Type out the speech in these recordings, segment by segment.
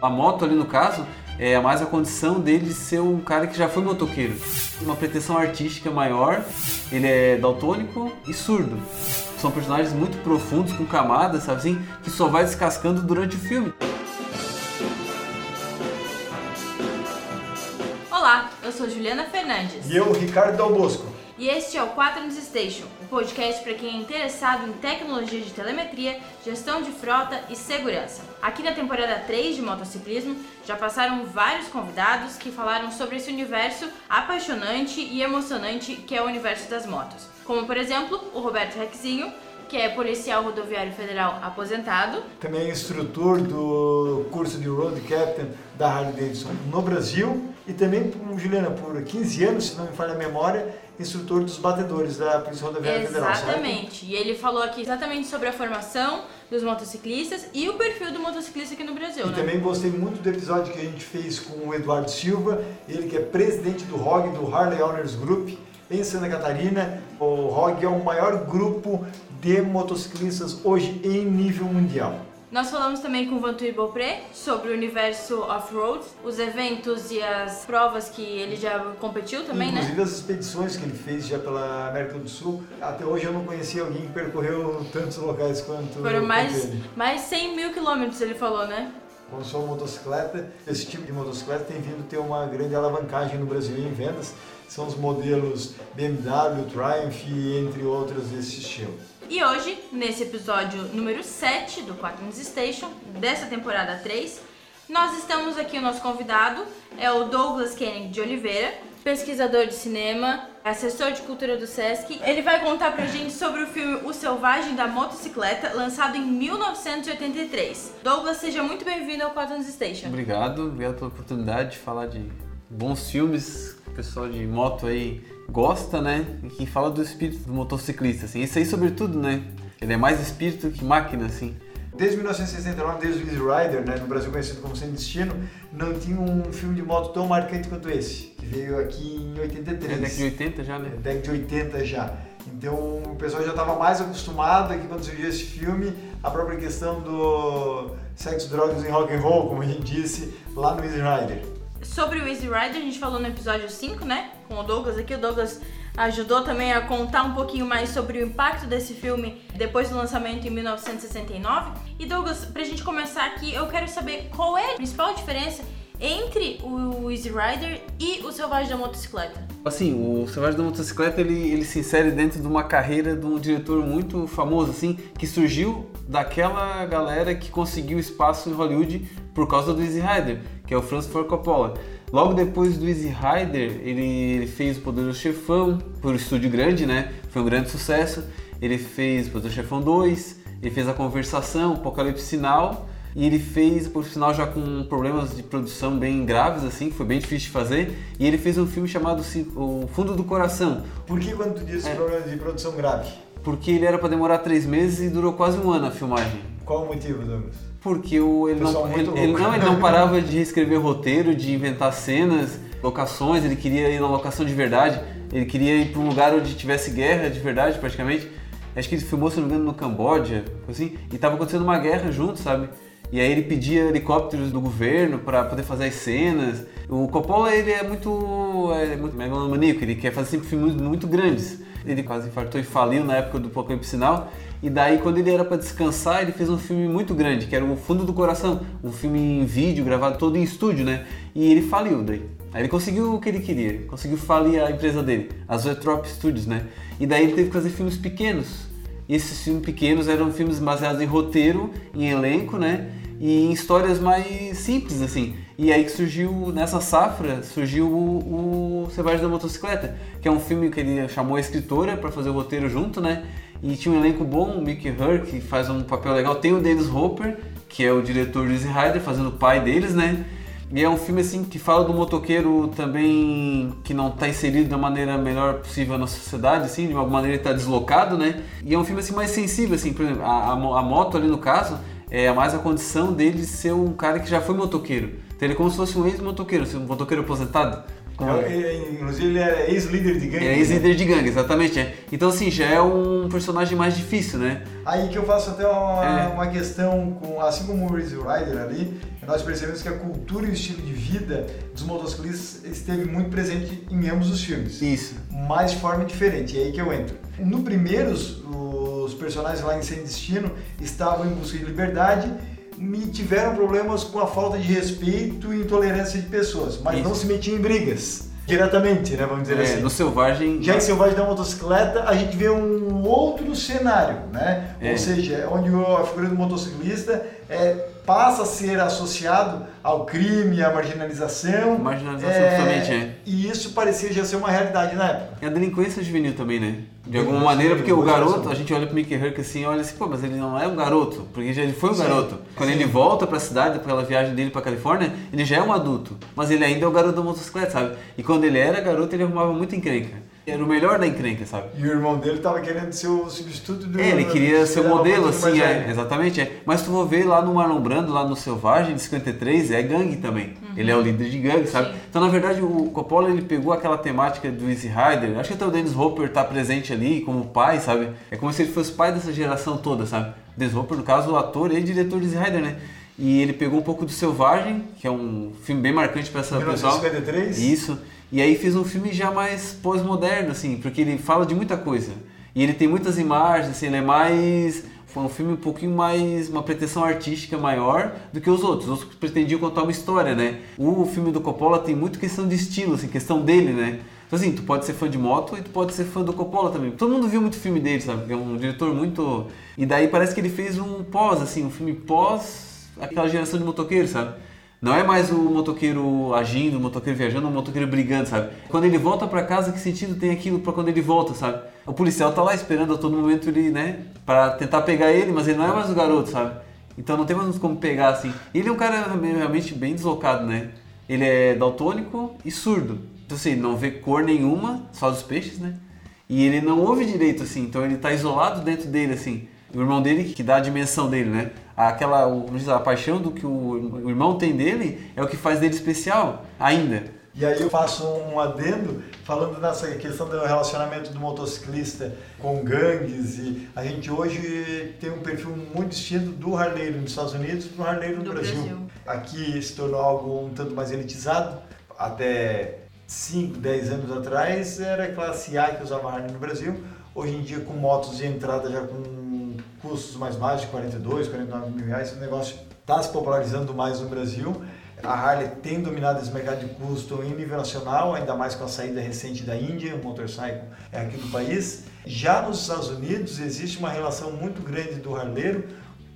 A moto ali no caso é mais a condição dele de ser um cara que já foi motoqueiro. Uma pretensão artística maior, ele é daltônico e surdo. São personagens muito profundos, com camadas, sabe assim, que só vai descascando durante o filme. Olá, eu sou Juliana Fernandes. E eu, Ricardo Dal Bosco. E este é o 4 News Station, um podcast para quem é interessado em tecnologia de telemetria, gestão de frota e segurança. Aqui na temporada 3 de motociclismo já passaram vários convidados que falaram sobre esse universo apaixonante e emocionante que é o universo das motos. Como por exemplo, o Roberto Rexinho, que é policial rodoviário federal aposentado. Também é instrutor do curso de Road Captain da Harley Davidson no Brasil e também, Juliana, por 15 anos, se não me falha a memória, instrutor dos batedores da Polícia Rodoviária Federal. Exatamente. E ele falou aqui exatamente sobre a formação dos motociclistas e o perfil do motociclista aqui no Brasil. E né? também gostei muito do episódio que a gente fez com o Eduardo Silva, ele que é presidente do ROG, do Harley Owners Group, em Santa Catarina. O ROG é o maior grupo de motociclistas hoje em nível mundial. Nós falamos também com o Vantuir Beaupré sobre o universo off-road, os eventos e as provas que ele já competiu também, Inclusive né? as expedições que ele fez já pela América do Sul. Até hoje eu não conhecia alguém que percorreu tantos locais quanto, Foram mais, ele. mais 100 mil quilômetros, ele falou, né? Como sou motocicleta, esse tipo de motocicleta tem vindo ter uma grande alavancagem no Brasil em vendas. São os modelos BMW, Triumph, entre outros desse estilo. E hoje, nesse episódio número 7 do 4 News Station, dessa temporada 3, nós estamos aqui, o nosso convidado é o Douglas Koenig de Oliveira, pesquisador de cinema, assessor de cultura do Sesc. Ele vai contar pra gente sobre o filme O Selvagem da Motocicleta, lançado em 1983. Douglas, seja muito bem-vindo ao 4 News Station. Obrigado, obrigado pela oportunidade de falar de bons filmes que o pessoal de moto aí gosta, né? E que fala do espírito do motociclista, assim. Isso aí, sobretudo, né? Ele é mais espírito que máquina, assim. Desde 1969, desde o Easy Rider, né, no Brasil conhecido como Sem Destino, não tinha um filme de moto tão marcante quanto esse, que veio aqui em 83. É década de 80 já, né? É, década de 80 já. Então o pessoal já estava mais acostumado aqui quando surgiu esse filme, a própria questão do sexo, drogas e rock and roll, como a gente disse lá no Easy Rider. Sobre o Easy Rider, a gente falou no episódio 5, né? Com o Douglas aqui. O Douglas ajudou também a contar um pouquinho mais sobre o impacto desse filme depois do lançamento em 1969. E Douglas, pra gente começar aqui, eu quero saber qual é a principal diferença entre o Easy Rider e o Selvagem da Motocicleta. Assim, o Selvagem da Motocicleta, ele, ele se insere dentro de uma carreira de um diretor muito famoso, assim, que surgiu daquela galera que conseguiu espaço em Hollywood por causa do Easy Rider, que é o Francis Ford Coppola. Logo depois do Easy Rider, ele, fez o Poderoso Chefão, por um estúdio grande, né? Foi um grande sucesso. Ele fez o Poderoso Chefão 2, ele fez A Conversação, Apocalipse Sinal, e ele fez, por sinal, já com problemas de produção bem graves, assim, que foi bem difícil de fazer. E ele fez um filme chamado O Fundo do Coração, Por que quando tu diz É. problema de produção grave? porque ele era para demorar três meses e durou quase um ano a filmagem. Qual o motivo, Douglas? Porque o, ele, Pessoal não, ele, ele não, ele não parava de reescrever roteiro, de inventar cenas, locações, ele queria ir na locação de verdade, ele queria ir para um lugar onde tivesse guerra de verdade, praticamente. Acho que ele filmou, se não me engano, no Camboja, assim, e estava acontecendo uma guerra junto, sabe? E aí ele pedia helicópteros do governo para poder fazer as cenas. O Coppola, ele é muito, é muito megalomaníaco, ele quer fazer sempre filmes muito grandes. Ele quase infartou e faliu na época do Apocalipse Sinal. E daí, quando ele era para descansar, ele fez um filme muito grande, que era O Fundo do Coração, um filme em vídeo, gravado todo em estúdio, né? E ele faliu daí. Aí ele conseguiu o que ele queria, conseguiu falir a empresa dele, a Zoetrop Studios, né? E daí ele teve que fazer filmes pequenos. E esses filmes pequenos eram filmes baseados em roteiro, em elenco, né? E em histórias mais simples, assim. E aí que surgiu, nessa safra, surgiu o, o Selvagem da Motocicleta, que é um filme que ele chamou a escritora para fazer o roteiro junto, né? E tinha um elenco bom, o Mickey Hur, que faz um papel legal. Tem o Dennis Hopper, que é o diretor do Easy Rider, fazendo o pai deles, né? E é um filme assim que fala do motoqueiro também que não está inserido da maneira melhor possível na sociedade, assim, de alguma maneira está deslocado, né? E é um filme assim mais sensível, assim, por exemplo, a, a, mo- a moto ali no caso é mais a condição dele de ser um cara que já foi motoqueiro. Então ele é como se fosse um ex-motoqueiro, assim, um motoqueiro aposentado. É, é, Inclusive ele é ex-líder de gangue. É ex-líder de gangue, exatamente. É. Então, assim, já é um personagem mais difícil, né? Aí que eu faço até uma, É. uma questão, com, assim como o Easy Rider ali, nós percebemos que a cultura e o estilo de vida dos motociclistas esteve muito presente em ambos os filmes. Isso. mas de forma diferente. E aí que eu entro. No primeiro, os- os personagens lá em Sem Destino estavam em busca de liberdade e tiveram problemas com a falta de respeito e intolerância de pessoas, mas Isso. não se metiam em brigas diretamente, né? Vamos dizer É, assim. no Selvagem. Já em Selvagem da Motocicleta, a gente vê um outro cenário, né? É. Ou seja, onde o- a figura do motociclista é, passa a ser associado ao crime, à marginalização. Marginalização, totalmente, é. E isso parecia já ser uma realidade na época. É a delinquência juvenil também, né? De alguma maneira, porque o garoto, a gente olha pro Mickey Herc assim, olha assim, pô, mas ele não é um garoto, porque já ele foi um Sim, garoto. Quando sim. ele volta pra cidade, pela viagem dele pra Califórnia, ele já é um adulto, mas ele ainda é o garoto da motocicleta, sabe? E quando ele era garoto, ele arrumava muita encrenca. Era o melhor da encrenca, sabe? E o irmão dele tava querendo ser o substituto do. É, ele queria ser o modelo, assim, é, velha. exatamente. É. Mas tu for ver lá no Marlon Brando, lá no Selvagem, de 53, é gangue também. Ele é o líder de gangue, sabe? Sim. Então, na verdade, o Coppola, ele pegou aquela temática do Easy Rider, acho que até o Dennis Hopper tá presente ali como pai, sabe? É como se ele fosse pai dessa geração toda, sabe? Dennis Hopper, no caso, o ator e diretor do Easy Rider, né? E ele pegou um pouco do Selvagem, que é um filme bem marcante pra essa pessoal. 1953? Isso. E aí fez um filme já mais pós-moderno, assim, porque ele fala de muita coisa. E ele tem muitas imagens, assim, ele é mais. Foi um filme um pouquinho mais. uma pretensão artística maior do que os outros. Os outros pretendiam contar uma história, né? O filme do Coppola tem muito questão de estilo, assim, questão dele, né? Então assim, tu pode ser fã de moto e tu pode ser fã do Coppola também. Todo mundo viu muito filme dele, sabe? É um diretor muito. E daí parece que ele fez um pós, assim, um filme pós aquela geração de motoqueiros, sabe? Não é mais o motoqueiro agindo, o motoqueiro viajando, o motoqueiro brigando, sabe? Quando ele volta pra casa, que sentido tem aquilo pra quando ele volta, sabe? O policial tá lá esperando a todo momento ele, né, Pra tentar pegar ele, mas ele não é mais o garoto, sabe? Então não tem mais como pegar assim. Ele é um cara realmente bem deslocado, né? Ele é daltônico e surdo. Então assim, não vê cor nenhuma, só dos peixes, né? E ele não ouve direito, assim, então ele tá isolado dentro dele, assim. O irmão dele que dá a dimensão dele, né? Aquela, o- a paixão do que o, o irmão tem dele é o que faz dele especial, ainda. E aí eu faço um adendo falando nessa questão do relacionamento do motociclista com gangues e a gente hoje tem um perfil muito distinto do harleiro nos Estados Unidos e do harleiro no Do Brasil. Brasil. Aqui se tornou algo um tanto mais elitizado. Até 5, 10 anos atrás era a classe A que usava Harley no Brasil. Hoje em dia com motos de entrada já com custos mais baixos, de 42, 49 mil reais, o negócio está se popularizando mais no Brasil. A Harley tem dominado esse mercado de custo em nível nacional, ainda mais com a saída recente da Índia, o motorcycle é aqui do país. Já nos Estados Unidos existe uma relação muito grande do harleiro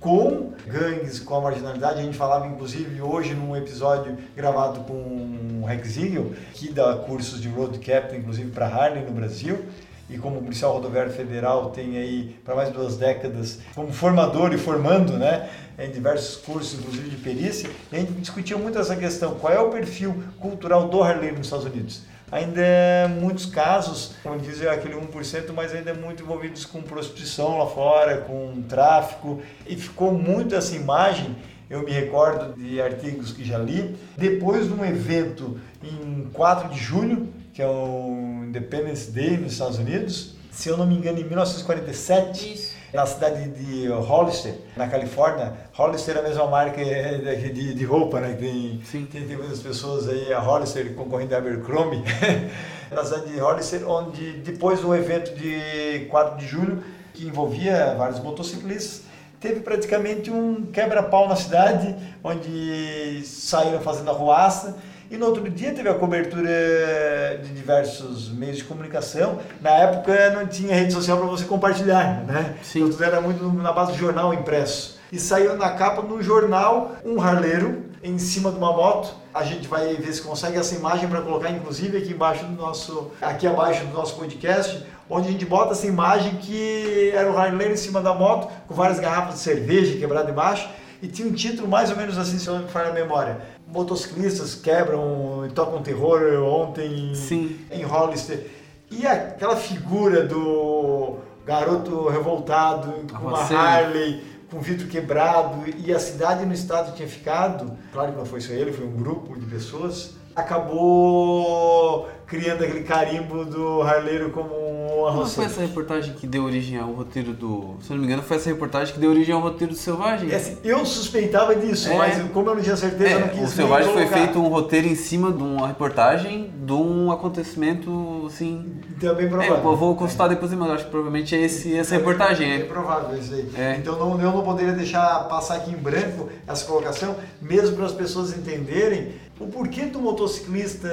com gangues, com a marginalidade. A gente falava, inclusive, hoje num episódio gravado com o Rex Eagle, que dá cursos de road captain, inclusive para Harley no Brasil. E como policial rodoviário federal tem aí para mais duas décadas como formador e formando, né, em diversos cursos, inclusive de perícia, a gente discutiu muito essa questão, qual é o perfil cultural do harleiro nos Estados Unidos? Ainda é muitos casos, como dizem, aquele 1%, mas ainda muito envolvidos com prostituição lá fora, com tráfico, e ficou muito essa imagem eu me recordo de artigos que já li. Depois de um evento em 4 de junho, que é o Independence Day nos Estados Unidos, se eu não me engano, em 1947, Isso. na cidade de Hollister, na Califórnia. Hollister é a mesma marca eh, de, de, de roupa, né? Tem, Sim. tem, tem muitas pessoas aí, a Hollister concorrendo a Abercrombie, na cidade de Hollister, onde depois do evento de 4 de julho, que envolvia vários motociclistas, teve praticamente um quebra-pau na cidade, onde saíram fazendo arruaça. E no outro dia teve a cobertura de diversos meios de comunicação. Na época não tinha rede social para você compartilhar, né? Sim. Então tudo era muito na base do jornal impresso. E saiu na capa no jornal um harleiro em cima de uma moto. A gente vai ver se consegue essa imagem para colocar inclusive aqui embaixo do nosso aqui abaixo do nosso podcast, onde a gente bota essa imagem que era o harleiro em cima da moto com várias garrafas de cerveja quebradas embaixo e tinha um título mais ou menos assim, se eu não me falha a memória. Motociclistas quebram e tocam terror ontem Sim. em Hollister. E aquela figura do garoto revoltado com uma. Harley, com vidro quebrado e a cidade no estado tinha ficado. Claro que não foi só ele, foi um grupo de pessoas. acabou criando aquele carimbo do Harleiro como um Não foi essa reportagem que deu origem ao roteiro do. Se eu não me engano, foi essa reportagem que deu origem ao roteiro do Selvagem. É assim, eu suspeitava disso, É. mas como eu não tinha certeza, eu não É, quis o Selvagem foi feito um roteiro em cima de uma reportagem de um acontecimento, assim. Então é bem É, provável. eu vou consultar depois, mas acho que provavelmente é esse, essa reportagem. É, É. provável isso aí. É. Então não, eu não poderia deixar passar aqui em branco essa colocação, mesmo para as pessoas entenderem o porquê do motociclista,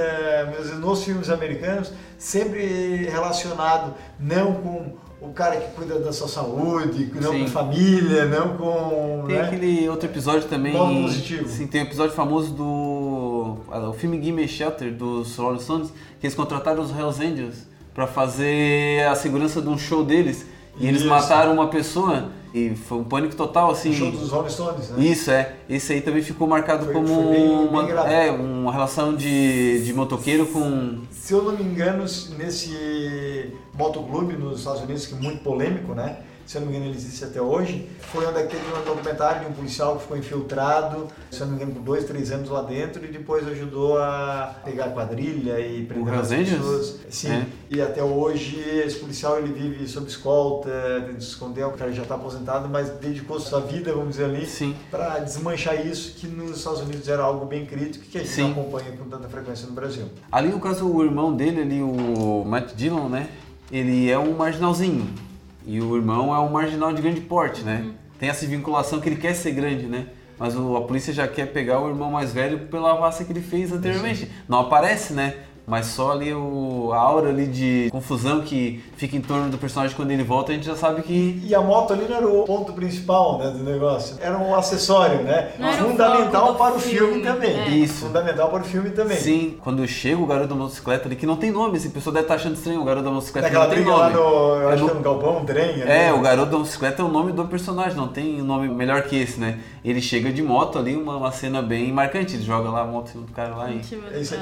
mesmo nos filmes americanos, sempre relacionado não com o cara que cuida da sua saúde, não Sim. com família, não com. Tem né? aquele outro episódio também. Positivo. Sim, tem um episódio famoso do. ah, O filme Gimme Shelter dos Rolling Stones, que eles contrataram os Hells Angels pra fazer a segurança de um show deles. E eles Isso. mataram uma pessoa e foi um pânico total, assim. O show dos Rolling Stones, né? Isso, é. Esse aí também ficou marcado Foi- como foi bem- bem uma, grave. é, uma relação de, de motoqueiro com. Se eu não me engano, nesse motoclube nos Estados Unidos, que é muito polêmico, né? Se eu não me engano, ele existe até hoje. Foi onde é teve um documentário de um policial que ficou infiltrado, se eu não me engano, por dois, três anos lá dentro e depois ajudou a pegar quadrilha e prender as pessoas. Sim. É. E até hoje esse policial ele vive sob escolta, tenta se esconder, o cara já está aposentado, mas dedicou sua vida, vamos dizer ali, para desmanchar isso, que nos Estados Unidos era algo bem crítico que a gente Sim. não acompanha com tanta frequência no Brasil. Ali no caso o irmão dele, ali, o Matt Dillon, né? Ele é um marginalzinho. E o irmão é um marginal de grande porte, né? Tem essa vinculação que ele quer ser grande, né? Mas o- a polícia já quer pegar o irmão mais velho pela raça que ele fez anteriormente. Não aparece, né? Mas só ali o, a aura ali de confusão que fica em torno do personagem quando ele volta, a gente já sabe que E a moto ali não era o ponto principal né, do negócio, era um acessório, né? Não o Fundamental para o filme, filme, também. é. Isso. Fundamental para o filme também. Sim, quando chega o garoto da motocicleta ali, que não tem nome, esse pessoal deve estar achando estranho, o garoto da motocicleta Naquela não tem briga lá nome. no, eu É acho no- que é no galpão, um trem. ali. É, o garoto da motocicleta é o nome do personagem, não tem um nome melhor que esse, né? Ele chega de moto ali, uma, uma cena bem marcante, ele joga lá a moto em cima do cara lá e...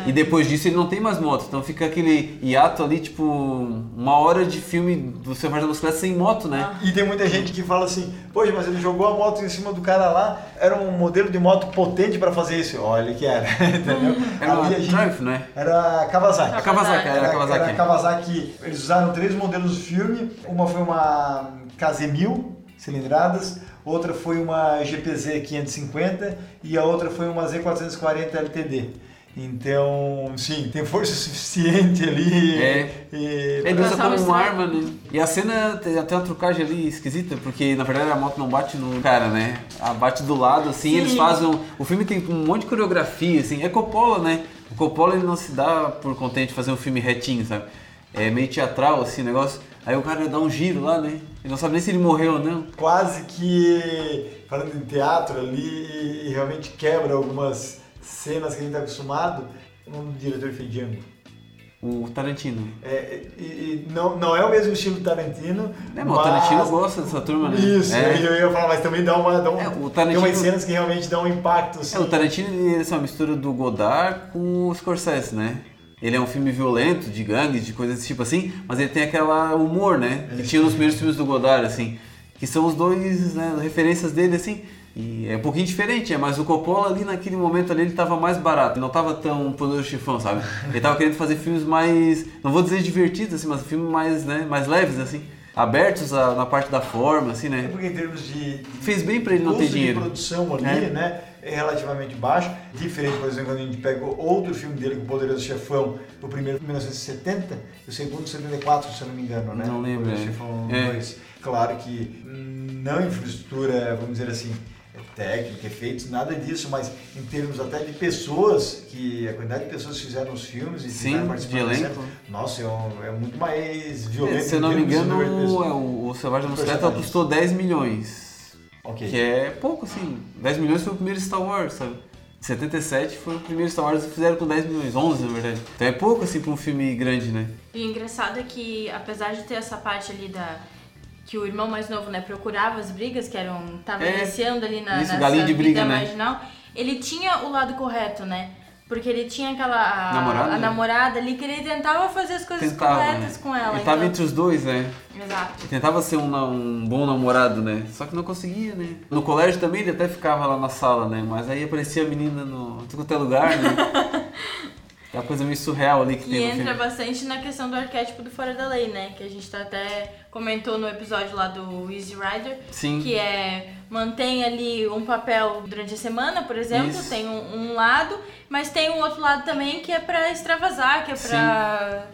E depois disso ele não tem mais moto, então fica aquele hiato ali, tipo, uma hora de filme do Selvagem da Motocicleta sem moto, né? E tem muita gente que fala assim, poxa, mas ele jogou a moto em cima do cara lá, era um modelo de moto potente para fazer isso. Olha que era, entendeu? Era uma a gente- Triumph, né? Era Kawasaki. A Kawasaki, era a Kawasaki. Era a Kawasaki. Eles usaram três modelos do filme. Uma foi uma KZ1000 cilindradas, outra foi uma GPZ 550 e a outra foi uma Z440 LTD. Então, sim, tem força suficiente ali. É. E, Ele usa Passar como uma arma, né? E a cena tem até uma trucagem ali esquisita, porque na verdade a moto não bate no cara, né? A bate do lado, assim, Sim. eles fazem. um- O filme tem um monte de coreografia, assim. É Coppola, né? O Coppola ele não se dá por contente de fazer um filme retinho, sabe? É meio teatral, assim, o negócio. Aí o cara dá um giro lá, né? Ele não sabe nem se ele morreu ou não. quase que falando em teatro ali e realmente quebra algumas cenas que a gente está acostumado. O nome do diretor foi Django. O Tarantino. É, e, e não, não é o mesmo estilo do Tarantino. É, mas o Tarantino gosta dessa turma, né? Isso, é. eu ia falar, mas também dá uma. Dá um, É, o Tem Tarantino- umas cenas que realmente dão um impacto. Assim. É, o Tarantino ele é uma mistura do Godard com o Scorsese, né? Ele é um filme violento, de gangue, de coisas desse tipo assim, mas ele tem aquela humor, né? Que tinha nos primeiros filmes do Godard, assim. Que são os dois, né, referências dele, assim. E é um pouquinho diferente, é, mas o Coppola ali naquele momento ali ele tava mais barato, ele não tava tão poderoso chifão, sabe? Ele tava querendo fazer filmes mais, não vou dizer divertidos, assim, mas filmes mais, né, mais leves, assim. Abertos a- na parte da forma, assim, É né? porque em termos de, de Fez bem pra ele não ter dinheiro. de produção ali, É. né? É relativamente baixo. Diferente, por exemplo, quando a gente pega outro filme dele, com o Poderoso Chefão, o primeiro em 1970, e o segundo em 74, se eu não me engano, né? Não lembro, Poderoso é. Chefão É. 2. Claro que não infraestrutura, vamos dizer assim, técnica, efeitos, nada disso, mas em termos até de pessoas, que a quantidade de pessoas que fizeram os filmes e Sim, de elenco. série, nossa, é, um- é muito mais violento. Se eu não me de de engano, é, o, o Selvagem da Personagens. custou 10 milhões. Ok. Que é pouco, assim. 10 milhões foi o primeiro Star Wars, sabe? Em 77 foi o primeiro Star Wars que fizeram com 10 milhões, 11 na verdade. Então é pouco, assim, pra um filme grande, né? E o engraçado é que, apesar de ter essa parte ali da. Que o irmão mais novo, né, procurava as brigas, que eram. tava É, iniciando ali na, isso, galinha de briga, vida né? marginal. Ele tinha o lado correto, né? Porque ele tinha aquela. A Namorada? a namorada ali que ele tentava fazer as coisas Tentava, corretas né? com ela. Ele tava então- entre os dois, né? Exato. Ele tentava ser um, um bom namorado, né? Só que não conseguia, né? No colégio também ele até ficava lá na sala, né? Mas aí aparecia a menina no tudo quanto é lugar, né? Aquela coisa meio surreal ali que E tem no entra filme. bastante na questão do arquétipo do fora da lei, né? Que a gente tá até comentou no episódio lá do Easy Rider. Sim. Que é mantém ali um papel durante a semana, por exemplo, Isso. tem um, um lado, mas tem um outro lado também que é pra extravasar, que é pra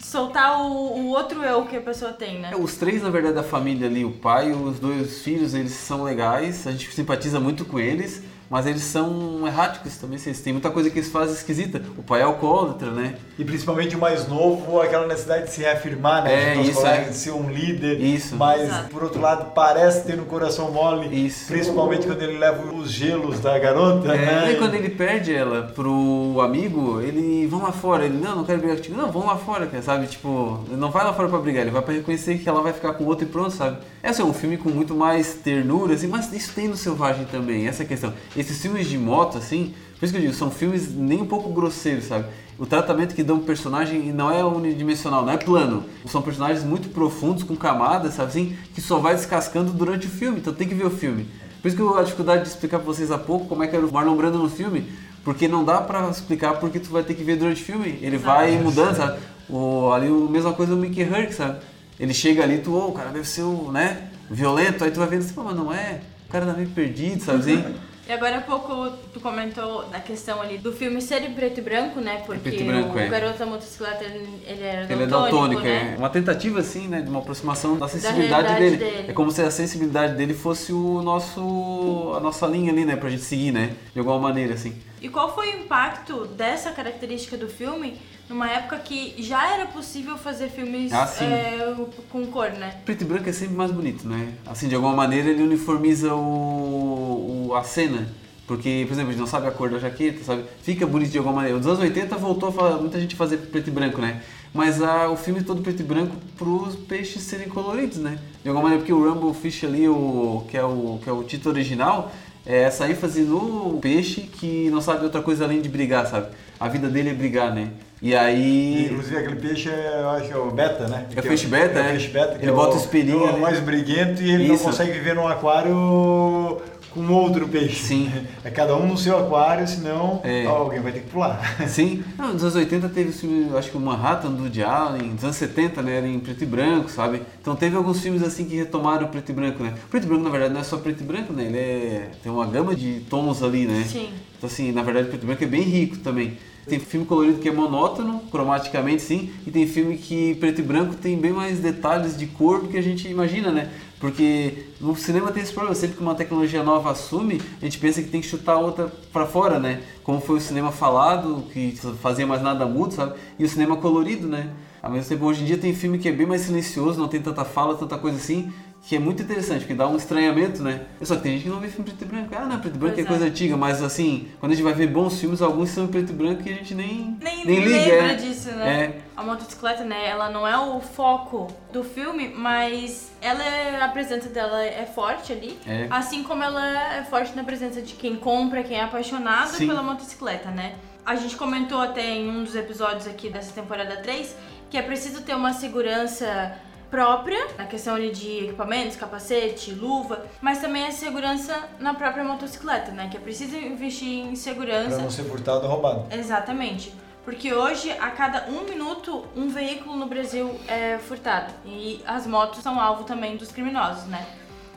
soltar o, o outro eu que a pessoa tem, né? É, Os três, na verdade, da família ali, o pai e os dois filhos, eles são legais, a gente simpatiza muito com eles, mas eles são erráticos também, assim, tem muita coisa que eles fazem esquisita. O pai é alcoólatra, né? E principalmente o mais novo, aquela necessidade de se reafirmar, né? É, aos isso, é. de ser um líder. Isso. Mas, Exato. por outro lado, parece ter no coração mole. Isso. Principalmente quando ele leva os gelos da garota, É, né? e quando ele perde ela pro amigo, ele vão lá fora. Ele, não, não quero brigar contigo. Não, vão lá fora, cara, sabe? Tipo, ele não vai lá fora pra brigar, ele vai pra reconhecer que ela vai ficar com o outro e pronto, sabe? Esse é um filme com muito mais ternura, assim, mas isso tem no Selvagem também, essa é a questão. Esses filmes de moto, assim, por isso que eu digo, são filmes nem um pouco grosseiros, sabe? O tratamento que dão pro personagem não é unidimensional, não é plano. São personagens muito profundos, com camadas, sabe assim, que só vai descascando durante o filme, então tem que ver o filme. Por isso que eu a dificuldade de explicar pra vocês há pouco como é que era o Marlon Brando no filme, porque não dá pra explicar porque tu vai ter que ver durante o filme. Ele vai mudando, sabe? O, ali a mesma coisa do Mickey Herc, sabe? Ele chega ali, tu, oh, o cara deve ser o, né, violento, aí tu vai vendo assim, mas não é, o cara tá meio perdido, sabe assim? E agora há pouco tu comentou da questão ali do filme ser em preto e branco, né? Porque e branco, o é. garoto da motocicleta ele ele era Ele é daltônico, daltônico, né? é uma tentativa assim, né, de uma aproximação da sensibilidade realidade dele. dele. É como se a sensibilidade dele fosse o nosso a nossa linha ali, né, pra gente seguir, né, de alguma maneira assim. E qual foi o impacto dessa característica do filme numa época que já era possível fazer filmes Ah, é, com cor, né? Preto e branco é sempre mais bonito, né? Assim, de alguma maneira ele uniformiza o, o- a cena. Porque, por exemplo, a gente não sabe a cor da jaqueta, sabe? Fica bonito de alguma maneira. Os anos 80 voltou a muita gente fazer preto e branco, né? Mas ah, o filme todo preto e branco pros peixes serem coloridos, né? De alguma maneira, porque o Rumble Fish ali, o, que, é o, que é o título original, é essa ênfase no peixe que não sabe outra coisa além de brigar, sabe? A vida dele é brigar, né? E aí... Inclusive aquele peixe, é, eu acho que é o beta, né? É o peixe beta, é? é. o peixe beta, que Ele é bota o, espelhinho é o mais briguento e ele não Isso. consegue viver num aquário com outro peixe. Sim. É cada um no seu aquário, senão É. alguém vai ter que pular. Sim, não, nos anos 80 teve o filme, acho que o Manhattan do Woody Allen, nos anos 70 né, era em preto e branco, sabe? Então teve alguns filmes assim que retomaram o preto e branco, né? O preto e branco na verdade não é só preto e branco, né? Ele é, tem uma gama de tons ali, né? Sim. Então assim, na verdade o preto e branco é bem rico também. Tem filme colorido que é monótono, cromaticamente sim, e tem filme que preto e branco tem bem mais detalhes de cor do que a gente imagina, né? Porque no cinema tem esse problema, sempre que uma tecnologia nova assume, a gente pensa que tem que chutar outra pra fora, né? Como foi o cinema falado, que fazia mais nada mudo, sabe? E o cinema colorido, né? Ao mesmo tempo, hoje em dia tem filme que é bem mais silencioso, não tem tanta fala, tanta coisa assim, que é muito interessante, porque dá um estranhamento, né? Só que tem gente que não vê filme preto e branco. Ah, não, preto e branco Pois é é. coisa antiga, mas assim, quando a gente vai ver bons filmes, alguns são em preto e branco e a gente nem, Nem, liga. lembra é. disso, né? É. A motocicleta, né, ela não é o foco do filme, mas ela é- a presença dela é forte ali. É. Assim como ela é forte na presença de quem compra, quem é apaixonado Sim. pela motocicleta, né? A gente comentou até em um dos episódios aqui dessa temporada 3 que é preciso ter uma segurança própria, na questão ali de equipamentos, capacete, luva, mas também a segurança na própria motocicleta, né? Que é preciso investir em segurança. Pra não ser furtado ou roubado. Exatamente. Porque hoje, a cada um minuto, um veículo no Brasil é furtado. E as motos são alvo também dos criminosos, né?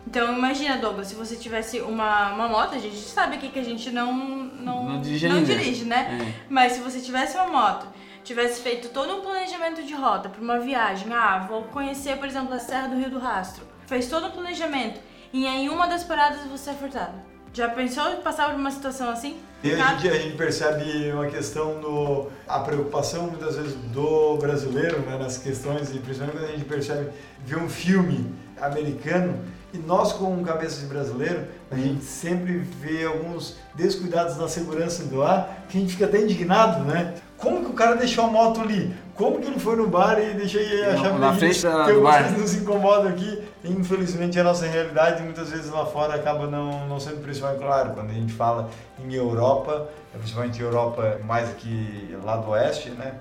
Então imagina, Douglas, se você tivesse uma, uma moto, a gente sabe aqui que a gente não, não, Não dirige não ainda. dirige, né? É. Mas se você tivesse uma moto, tivesse feito todo um planejamento de rota para uma viagem, ah, vou conhecer, por exemplo, a Serra do Rio do Rastro, fez todo um planejamento e em uma das paradas você é furtado. Já pensou em passar por uma situação assim? E hoje em dia a gente percebe uma questão do a preocupação muitas vezes do brasileiro né, nas questões e principalmente quando a gente percebe ver um filme americano e nós como cabeça de brasileiro a gente sempre vê alguns descuidados na segurança do ar que a gente fica até indignado, né? Como que o cara deixou a moto ali? Como que ele foi no bar e deixou a Na- chave na ali? frente da- que do bar. nos incomodam aqui. Infelizmente a nossa realidade muitas vezes lá fora acaba não, não sendo principal. Claro, quando a gente fala em Europa, principalmente Europa mais aqui lá do oeste, né?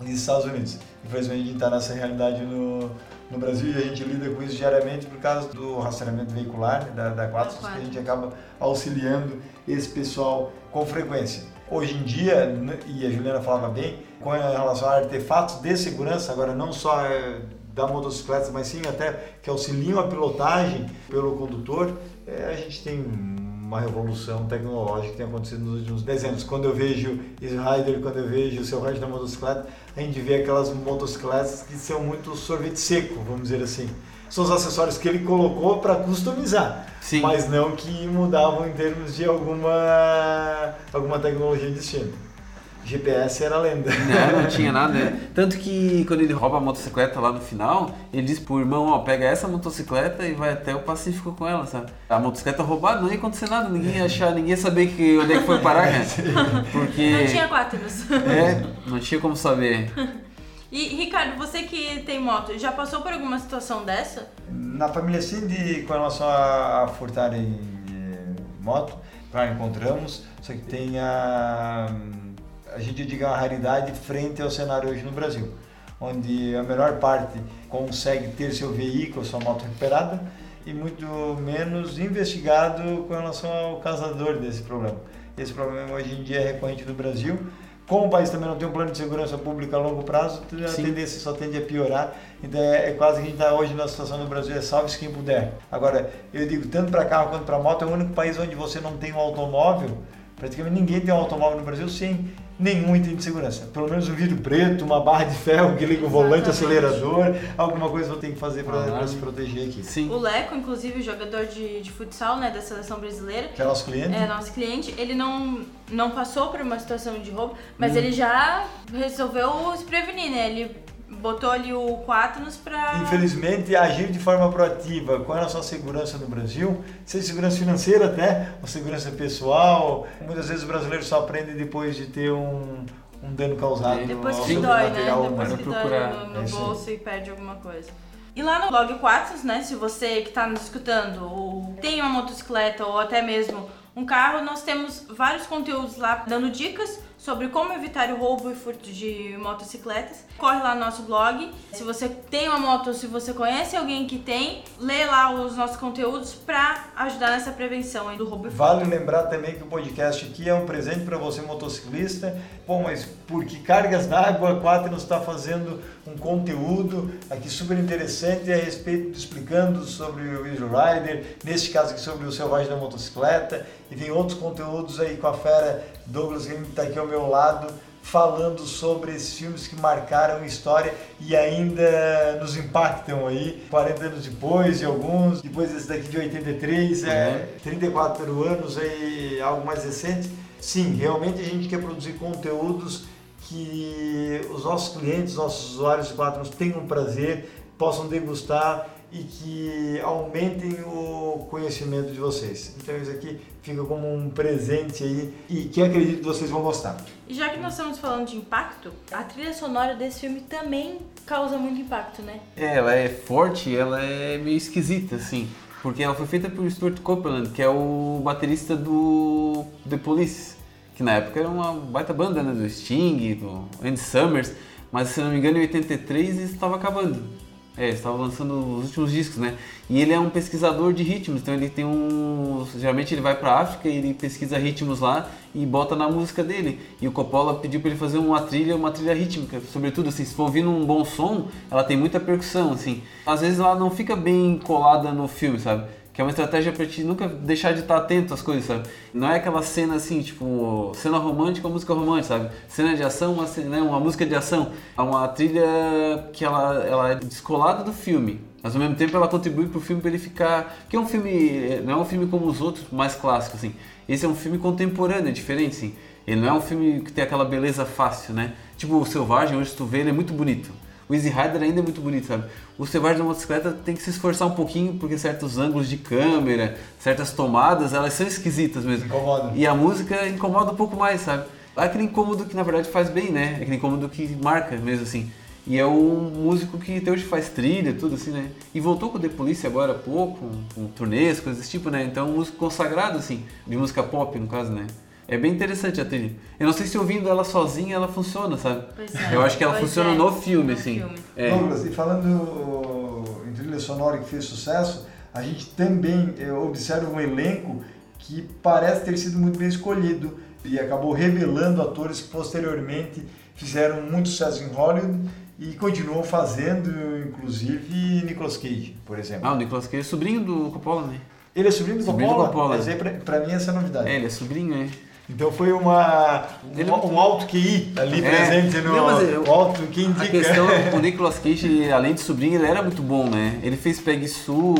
E Estados Unidos. Infelizmente a gente está nessa realidade no, no Brasil e a gente lida com isso diariamente por causa do rastreamento veicular né, da, da Quatros, Da que a gente acaba auxiliando esse pessoal com frequência. Hoje em dia, n- e a Juliana falava bem, com relação a artefatos de segurança, agora não só é, da motocicleta, mas sim até que auxiliam a pilotagem pelo condutor, é, a gente tem uma revolução tecnológica que tem acontecido nos últimos 10 anos. Quando eu vejo Easy Rider, quando eu vejo o seu rádio da motocicleta, a gente vê aquelas motocicletas que são muito sorvete seco, vamos dizer assim. São os acessórios que ele colocou para customizar, Sim. mas não que mudavam em termos de alguma, alguma tecnologia distinta. GPS era lenda. Não, não tinha nada. né? Tanto que quando ele rouba a motocicleta lá no final, ele diz pro irmão, ó, pega essa motocicleta e vai até o Pacífico com ela, sabe? A motocicleta roubada, não ia acontecer nada, ninguém ia achar, ninguém ia saber que, onde é que foi parar, cara. Porque. Não tinha quaternos. É, não tinha como saber. E, Ricardo, você que tem moto, já passou por alguma situação dessa? Na família Cindy, com relação a, a furtarem moto, claro, encontramos, só que tem a, a gente diga uma raridade frente ao cenário hoje no Brasil, onde a melhor parte consegue ter seu veículo, sua moto recuperada e muito menos investigado com relação ao causador desse problema. Esse problema hoje em dia é recorrente no Brasil. Como o país também não tem um plano de segurança pública a longo prazo, a Sim. tendência só tende a piorar. Então é, é quase que a gente está hoje na situação no Brasil, é salve-se quem puder. Agora, eu digo, tanto para carro quanto para moto, é o único país onde você não tem um automóvel, praticamente ninguém tem um automóvel no Brasil sem nenhum item de segurança. Pelo menos um vidro preto, uma barra de ferro que liga o volante, acelerador, alguma coisa você tem que fazer para Alarme. se proteger aqui. Sim. O Leco, inclusive, jogador de, de futsal, né, da seleção brasileira, Que é nosso cliente. é nosso cliente, ele não, não passou por uma situação de roubo, mas Hum. ele já resolveu se prevenir, né? Ele botou ali o Quaternos pra... Infelizmente, agir de forma proativa com relação à segurança no Brasil, seja segurança financeira até, ou segurança pessoal, muitas vezes os brasileiros só aprendem depois de ter um, um dano causado Depois que dói, né? material Depois humano. que procurar. dói no, É bolso e perde alguma coisa. E lá no blog Quaternos, né, se você que tá nos escutando ou tem uma motocicleta ou até mesmo um carro, nós temos vários conteúdos lá dando dicas sobre como evitar o roubo e furto de motocicletas. Corre lá no nosso blog. Se você tem uma moto se você conhece alguém que tem, lê lá os nossos conteúdos pra ajudar nessa prevenção do roubo e furto. Vale lembrar também que o podcast aqui é um presente para você motociclista. Bom, mas por que cargas d'água? A Quaternos está fazendo um conteúdo aqui super interessante a respeito, explicando sobre o Easy Rider, neste caso aqui sobre o Selvagem da Motocicleta, e tem outros conteúdos aí com a fera Douglas que está aqui ao meu lado, falando sobre esses filmes que marcaram história e ainda nos impactam aí, 40 anos depois, e alguns, depois desse daqui de 83, é, 34 anos aí, algo mais recente. Sim, realmente a gente quer produzir conteúdos que os nossos clientes, nossos usuários de Quaternos tenham prazer, possam degustar e que aumentem o conhecimento de vocês. Então isso aqui fica como um presente aí e que acredito que vocês vão gostar. E já que nós estamos falando de impacto, a trilha sonora desse filme também causa muito impacto, né? É, ela é forte, ela é meio esquisita, assim. Porque ela foi feita por Stuart Copeland, que é o baterista do The Police, que na época era uma baita banda, né? Do Sting, do Andy Summers, mas se não me engano em 83 isso estava acabando. É, estava lançando os últimos discos, né? E ele é um pesquisador de ritmos, então ele tem um. Geralmente ele vai pra África ele pesquisa ritmos lá e bota na música dele. E o Coppola pediu para ele fazer uma trilha, uma trilha rítmica, sobretudo assim, se for ouvindo um bom som, ela tem muita percussão, assim. Às vezes ela não fica bem colada no filme, sabe? Que é uma estratégia pra te nunca deixar de estar atento às coisas, sabe? Não é aquela cena assim, tipo, cena romântica, música romântica, sabe? Cena de ação, uma, cena- né, uma música de ação. É uma trilha que ela, ela é descolada do filme. Mas ao mesmo tempo ela contribui pro filme pra ele ficar. Que é um filme. Não é um filme como os outros, mais clássicos, assim. Esse é um filme contemporâneo, é diferente, assim. Ele não é um filme que tem aquela beleza fácil, né? Tipo, o Selvagem, hoje tu vê, ele é muito bonito. O Easy Rider ainda é muito bonito, sabe? O Selvagem da motocicleta tem que se esforçar um pouquinho, porque certos ângulos de câmera, certas tomadas, elas são esquisitas mesmo. Incomoda. E a música incomoda um pouco mais, sabe? É aquele incômodo que na verdade faz bem, né? É aquele incômodo que marca mesmo assim. E é um músico que até hoje faz trilha, tudo assim, né? E voltou com o The Police agora há pouco, com, com turnês, coisas desse tipo, né? Então é um músico consagrado, assim, de música pop, no caso, né? É bem interessante a trilha. Eu não sei se ouvindo ela sozinha ela funciona, sabe? Pois é. Eu acho que ela Pois funciona é, no filme, no assim. filme. É. Douglas, e falando em trilha sonora que fez sucesso, a gente também eh, observa um elenco que parece ter sido muito bem escolhido e acabou revelando atores que posteriormente fizeram muito sucesso em Hollywood e continuam fazendo, inclusive Nicolas Cage, por exemplo. Ah, o Nicolas Cage é sobrinho do Coppola, né? Ele é sobrinho do Sobrinho Coppola? do Coppola. Mas aí pra, pra mim essa é novidade. É, ele é sobrinho, é. Então foi uma, Ele- um, um alto QI ali É. presente no Não, mas eu- alto que A indica. questão, o Nicolas Cage, além de sobrinho, ele era muito bom, né? Ele fez Peg Sue,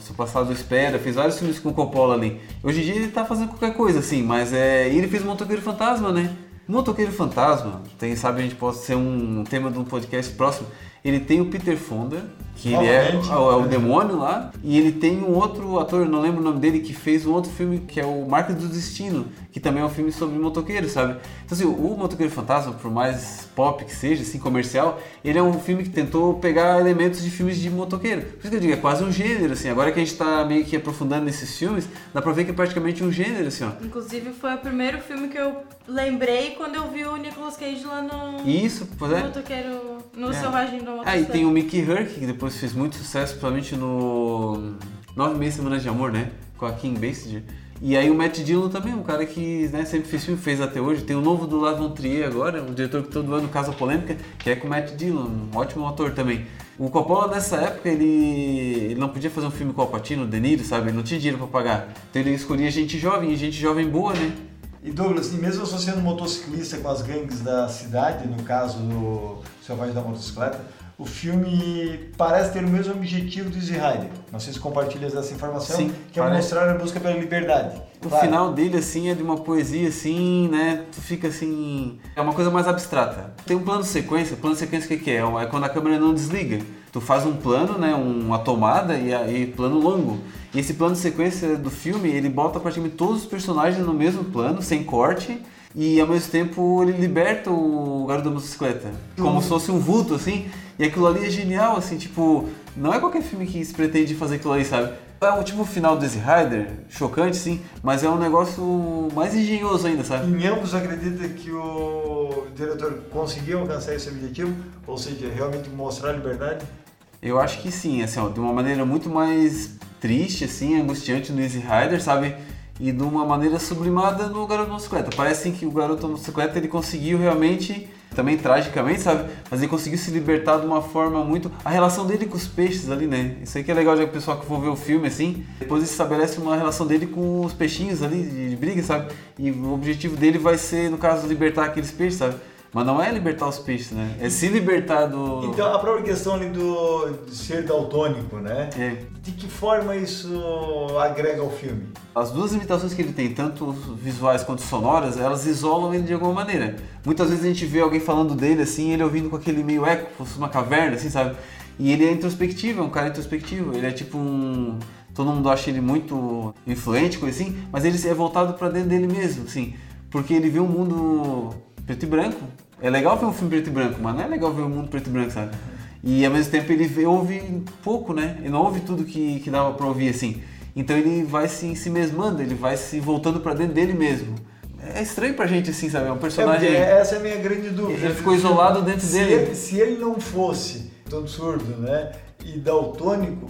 Seu Passado Espera, fez vários filmes com o Coppola ali. Hoje em dia ele tá fazendo qualquer coisa, assim, mas é. E ele fez Motoqueiro Fantasma, né? Motoqueiro Fantasma, tem, sabe, a gente pode ser um tema de um podcast próximo. Ele tem o Peter Fonda, que ele é, é o- é o demônio lá, e ele tem um outro ator, não lembro o nome dele, que fez um outro filme que é o Marca do Destino, que também é um filme sobre motoqueiro, sabe? Então assim, o Motoqueiro Fantasma, por mais pop que seja, assim, comercial, ele é um filme que tentou pegar elementos de filmes de motoqueiro. Por isso que eu digo, é quase um gênero, assim. Agora que a gente tá meio que aprofundando nesses filmes, dá pra ver que é praticamente um gênero, assim, ó. Inclusive foi o primeiro filme que eu lembrei quando eu vi o Nicolas Cage lá no. Isso, pois No é. motoqueiro. No É. Selvagem do Ah, e tem o Mickey Herc, que depois fez muito sucesso, principalmente no Nove Meses Semanas de Amor, né? Com a Kim Basinger. E aí o Matt Dillon também, um cara que né, sempre fez filme, fez até hoje. Tem o novo do Lars von Trier agora, um diretor que todo ano causa polêmica, que é com o Matt Dillon, um ótimo ator também. O Coppola nessa época, ele, ele não podia fazer um filme com o Alpatino, o Niro, sabe? Ele não tinha dinheiro pra pagar. Então ele escolhia gente jovem, gente jovem boa, né? E Douglas, e mesmo sendo motociclista com as gangues da cidade, no caso do Selvagem da Motocicleta, o filme parece ter o mesmo objetivo do Easy Rider. Não sei se compartilhas essa informação, Sim, que é parece. mostrar a busca pela liberdade. O Claro. final dele, assim, é de uma poesia, assim, né? Tu fica assim. É uma coisa mais abstrata. Tem um plano de sequência. Plano de sequência o que, que é? É quando a câmera não desliga. Tu faz um plano, né? Uma tomada e, aí plano longo. E esse plano de sequência do filme, ele bota praticamente todos os personagens no mesmo plano, sem corte. E ao mesmo tempo ele liberta o garoto da motocicleta. Como se fosse um vulto, assim. E aquilo ali é genial, assim, tipo. Não é qualquer filme que se pretende fazer aquilo ali, sabe? É o tipo final do Easy Rider, chocante sim, mas é um negócio mais engenhoso ainda, sabe? Em ambos acredita que o diretor conseguiu alcançar esse objetivo, ou seja, realmente mostrar a liberdade? Eu acho que sim, assim, ó, de uma maneira muito mais triste, assim, angustiante no Easy Rider, sabe? E de uma maneira sublimada no Garoto da Motocicleta. Parece que o Garoto da Motocicleta ele conseguiu realmente, também tragicamente, sabe? Mas ele conseguiu se libertar de uma forma muito. A relação dele com os peixes ali, né? Isso aí que é legal, já que o pessoal que for ver o filme, assim. Depois ele estabelece uma relação dele com os peixinhos ali, de briga, sabe? E o objetivo dele vai ser, no caso, libertar aqueles peixes, sabe? Mas não é libertar os peixes, né? É se libertar do. Então, a própria questão ali do de ser daltônico, né? É. De que forma isso agrega ao filme? As duas limitações que ele tem, tanto visuais quanto sonoras, elas isolam ele de alguma maneira. Muitas vezes a gente vê alguém falando dele assim, ele ouvindo com aquele meio eco, fosse uma caverna, assim, sabe? E ele é introspectivo, é um cara introspectivo. Ele é tipo um. Todo mundo acha ele muito influente, coisa assim, mas ele é voltado pra dentro dele mesmo, assim. Porque ele vê um mundo preto e branco. É legal ver um filme preto e branco, mas não é legal ver um mundo preto e branco, sabe? E ao mesmo tempo ele ouve pouco, né? Ele não ouve tudo que, que dava pra ouvir, assim. Então ele vai se, se mesmando, ele vai se voltando pra dentro dele mesmo. É estranho pra gente, assim, sabe? É um personagem. É, essa é a minha grande dúvida. Ele ficou isolado dentro se dele. Ele, se ele não fosse todo surdo, né? E daltônico,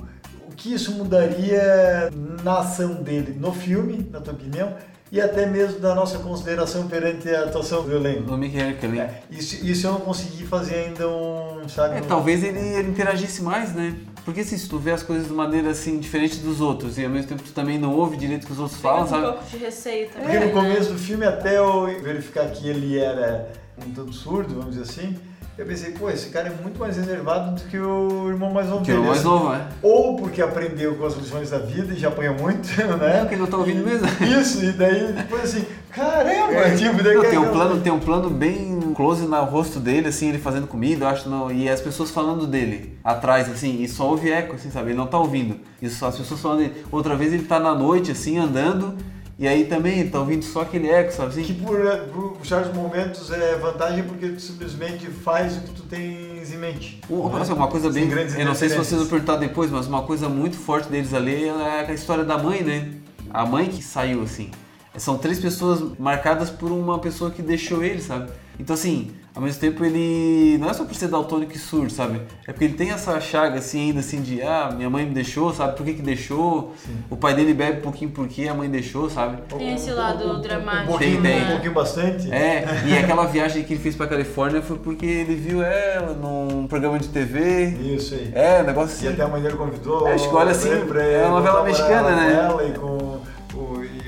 o que isso mudaria na ação dele no filme, na tua opinião? E até mesmo da nossa consideração perante a atuação do elenco. Do ali. É, isso, isso eu não consegui fazer ainda um, sabe? É, um- talvez ele, ele interagisse mais, né? Porque assim, se tu vê as coisas de maneira assim, diferente dos outros, e ao mesmo tempo tu também não ouve direito o que os outros Tem falam, um sabe? pouco de receio também. Porque no né? começo do filme, até eu verificar que ele era um tanto surdo, vamos dizer assim, eu pensei, pô, esse cara é muito mais reservado do que o irmão mais novo Que é o dele. mais novo, né? Ou porque aprendeu com as lições da vida e já apanha muito, né? É, porque não tá ouvindo mesmo. Isso, e daí depois assim, caramba, tipo, daí Não, que- tem um plano, tem um plano bem close no rosto dele, assim, ele fazendo comida, eu acho, não, e as pessoas falando dele atrás, assim, e só ouve eco, assim, sabe? Ele não tá ouvindo. Isso, as pessoas falando dele. Outra vez ele tá na noite, assim, andando, e aí também tá ouvindo só aquele eco, sabe? Assim? Que por, por certos momentos é vantagem porque tu simplesmente faz o que tu tens em mente. Um- né? Nossa, uma coisa bem. Eu não sei se vocês vão perguntar depois, mas uma coisa muito forte deles ali é a história da mãe, né? A mãe que saiu assim. são três pessoas marcadas por uma pessoa que deixou ele, sabe? Então assim, ao mesmo tempo ele não é só por ser daltônico e surdo, sabe? É porque ele tem essa chaga assim ainda assim de ah, minha mãe me deixou, sabe? Por que que deixou? Sim. O pai dele bebe um pouquinho porque a mãe deixou, sabe? Tem esse lado dramático. Um pouquinho, tem, tem. um pouquinho bastante. É, e aquela viagem que ele fez pra Califórnia foi porque ele viu ela num programa de TV. Isso aí. É, negócio assim. E até a mãe dele convidou. É, acho que olha assim, é uma novela mexicana, né? Ela e com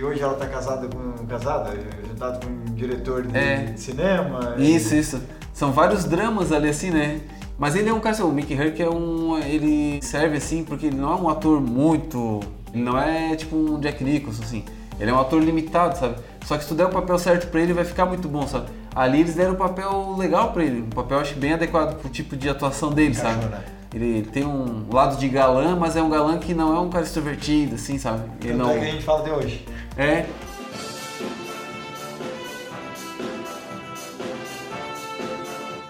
hoje ela está casada com casada, juntada com um diretor de, é. de cinema. Isso, e... isso. São vários dramas ali assim, né? Mas ele é um cara, assim, o Mickey Herc é um. Ele serve assim porque ele não é um ator muito. Ele não é tipo um Jack Nicholson, assim. Ele é um ator limitado, sabe? Só que se tu der o papel certo pra ele, vai ficar muito bom, sabe? Ali eles deram um papel legal pra ele, um papel acho bem adequado pro tipo de atuação dele, sabe? Né? Ele, tem um lado de galã, mas é um galã que não é um cara extrovertido, assim, sabe? Ele não é que a gente fala de hoje. É.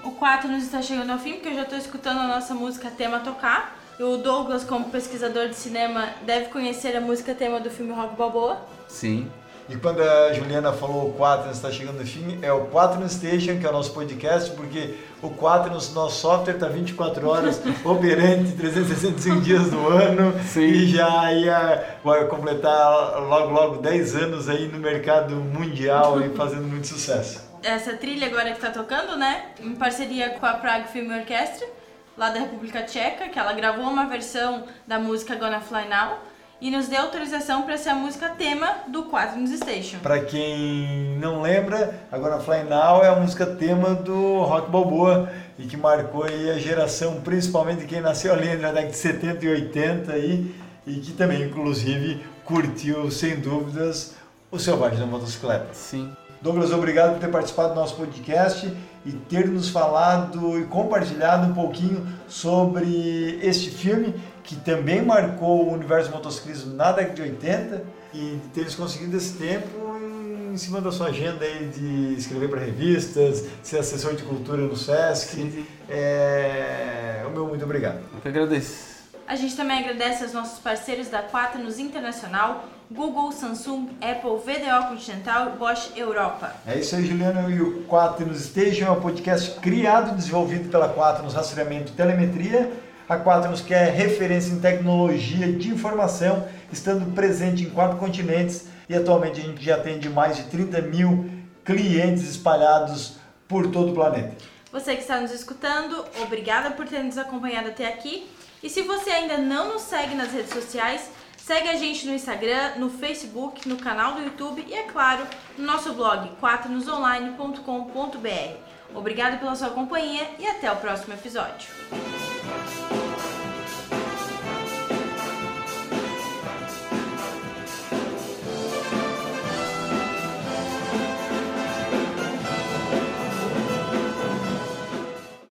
O 4 nos está chegando ao fim, porque eu já estou escutando a nossa música tema tocar. E o Douglas, como pesquisador de cinema, deve conhecer a música tema do filme Rock Balboa. Sim. E quando a Juliana falou o Quaternos está chegando no fim, é o Quaternos Station, que é o nosso podcast, porque o Quaternos, nosso software, está 24 horas operante, 365 dias do ano, Sim. e já ia vai completar logo, logo 10 anos aí no mercado mundial e fazendo muito sucesso. Essa trilha agora que está tocando, né, em parceria com a Prague Film Orchestra, lá da República Tcheca, que ela gravou uma versão da música Gonna Fly Now, e nos deu autorização para ser a música tema do Quaternos Station. Para quem não lembra, agora Fly Now é a música tema do Rock Balboa e que marcou aí a geração, principalmente quem nasceu ali na década de 70 e 80 aí, e que também, inclusive, curtiu, sem dúvidas, o Selvagem da Motocicleta. Sim. Douglas, obrigado por ter participado do nosso podcast e ter nos falado e compartilhado um pouquinho sobre este filme que também marcou o universo do motociclismo na década de 80 e ter conseguido esse tempo em cima da sua agenda aí de escrever para revistas, ser assessor de cultura no SESC. Sim, sim. É... O meu muito obrigado. Eu que agradeço. A gente também agradece aos nossos parceiros da Quaternos Internacional, Google, Samsung, Apple, VDO Continental e Bosch Europa. É isso aí, Juliano. E o Quaternos Station é um podcast criado e desenvolvido pela Quaternos Rastreamento e Telemetria a Quaternos que é referência em tecnologia de informação, estando presente em quatro continentes e atualmente a gente já atende mais de 30 mil clientes espalhados por todo o planeta. Você que está nos escutando, obrigada por ter nos acompanhado até aqui. E se você ainda não nos segue nas redes sociais, segue a gente no Instagram, no Facebook, no canal do YouTube e, é claro, no nosso blog quaternosonline.com.br. Obrigado pela sua companhia e até o próximo episódio.